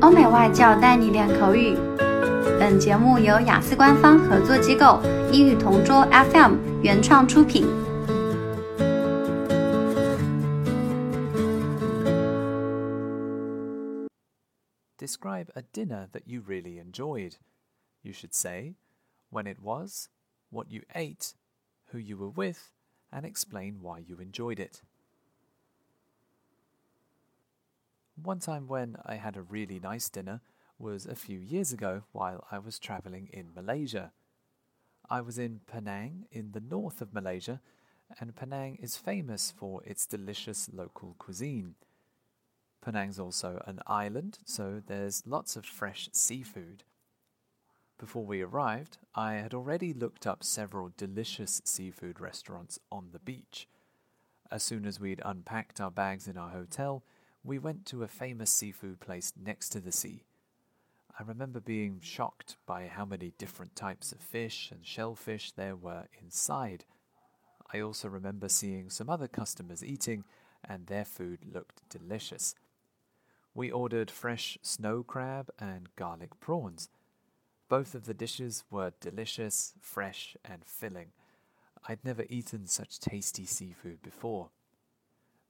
欧美外教带你练口语。本节目由雅思官方合作机构英语同桌 FM 原创出品。Describe a dinner that you really enjoyed. You should say when it was, what you ate, who you were with, and explain why you enjoyed it. One time when I had a really nice dinner was a few years ago while I was traveling in Malaysia. I was in Penang in the north of Malaysia, and Penang is famous for its delicious local cuisine. Penang's also an island, so there's lots of fresh seafood. Before we arrived, I had already looked up several delicious seafood restaurants on the beach. As soon as we'd unpacked our bags in our hotel, we went to a famous seafood place next to the sea. I remember being shocked by how many different types of fish and shellfish there were inside. I also remember seeing some other customers eating, and their food looked delicious. We ordered fresh snow crab and garlic prawns. Both of the dishes were delicious, fresh, and filling. I'd never eaten such tasty seafood before.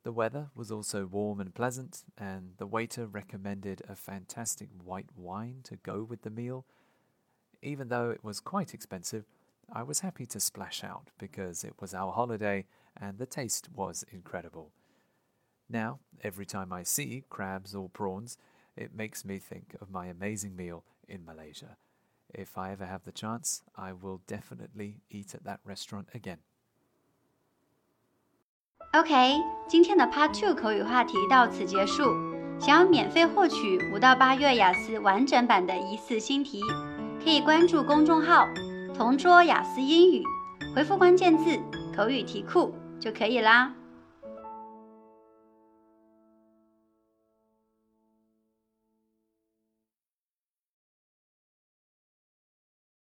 The weather was also warm and pleasant, and the waiter recommended a fantastic white wine to go with the meal. Even though it was quite expensive, I was happy to splash out because it was our holiday and the taste was incredible. Now, every time I see crabs or prawns, it makes me think of my amazing meal in Malaysia. If I ever have the chance, I will definitely eat at that restaurant again. OK，今天的 Part Two 口语话题到此结束。想要免费获取五到八月雅思完整版的疑似新题，可以关注公众号“同桌雅思英语”，回复关键字“口语题库”就可以啦。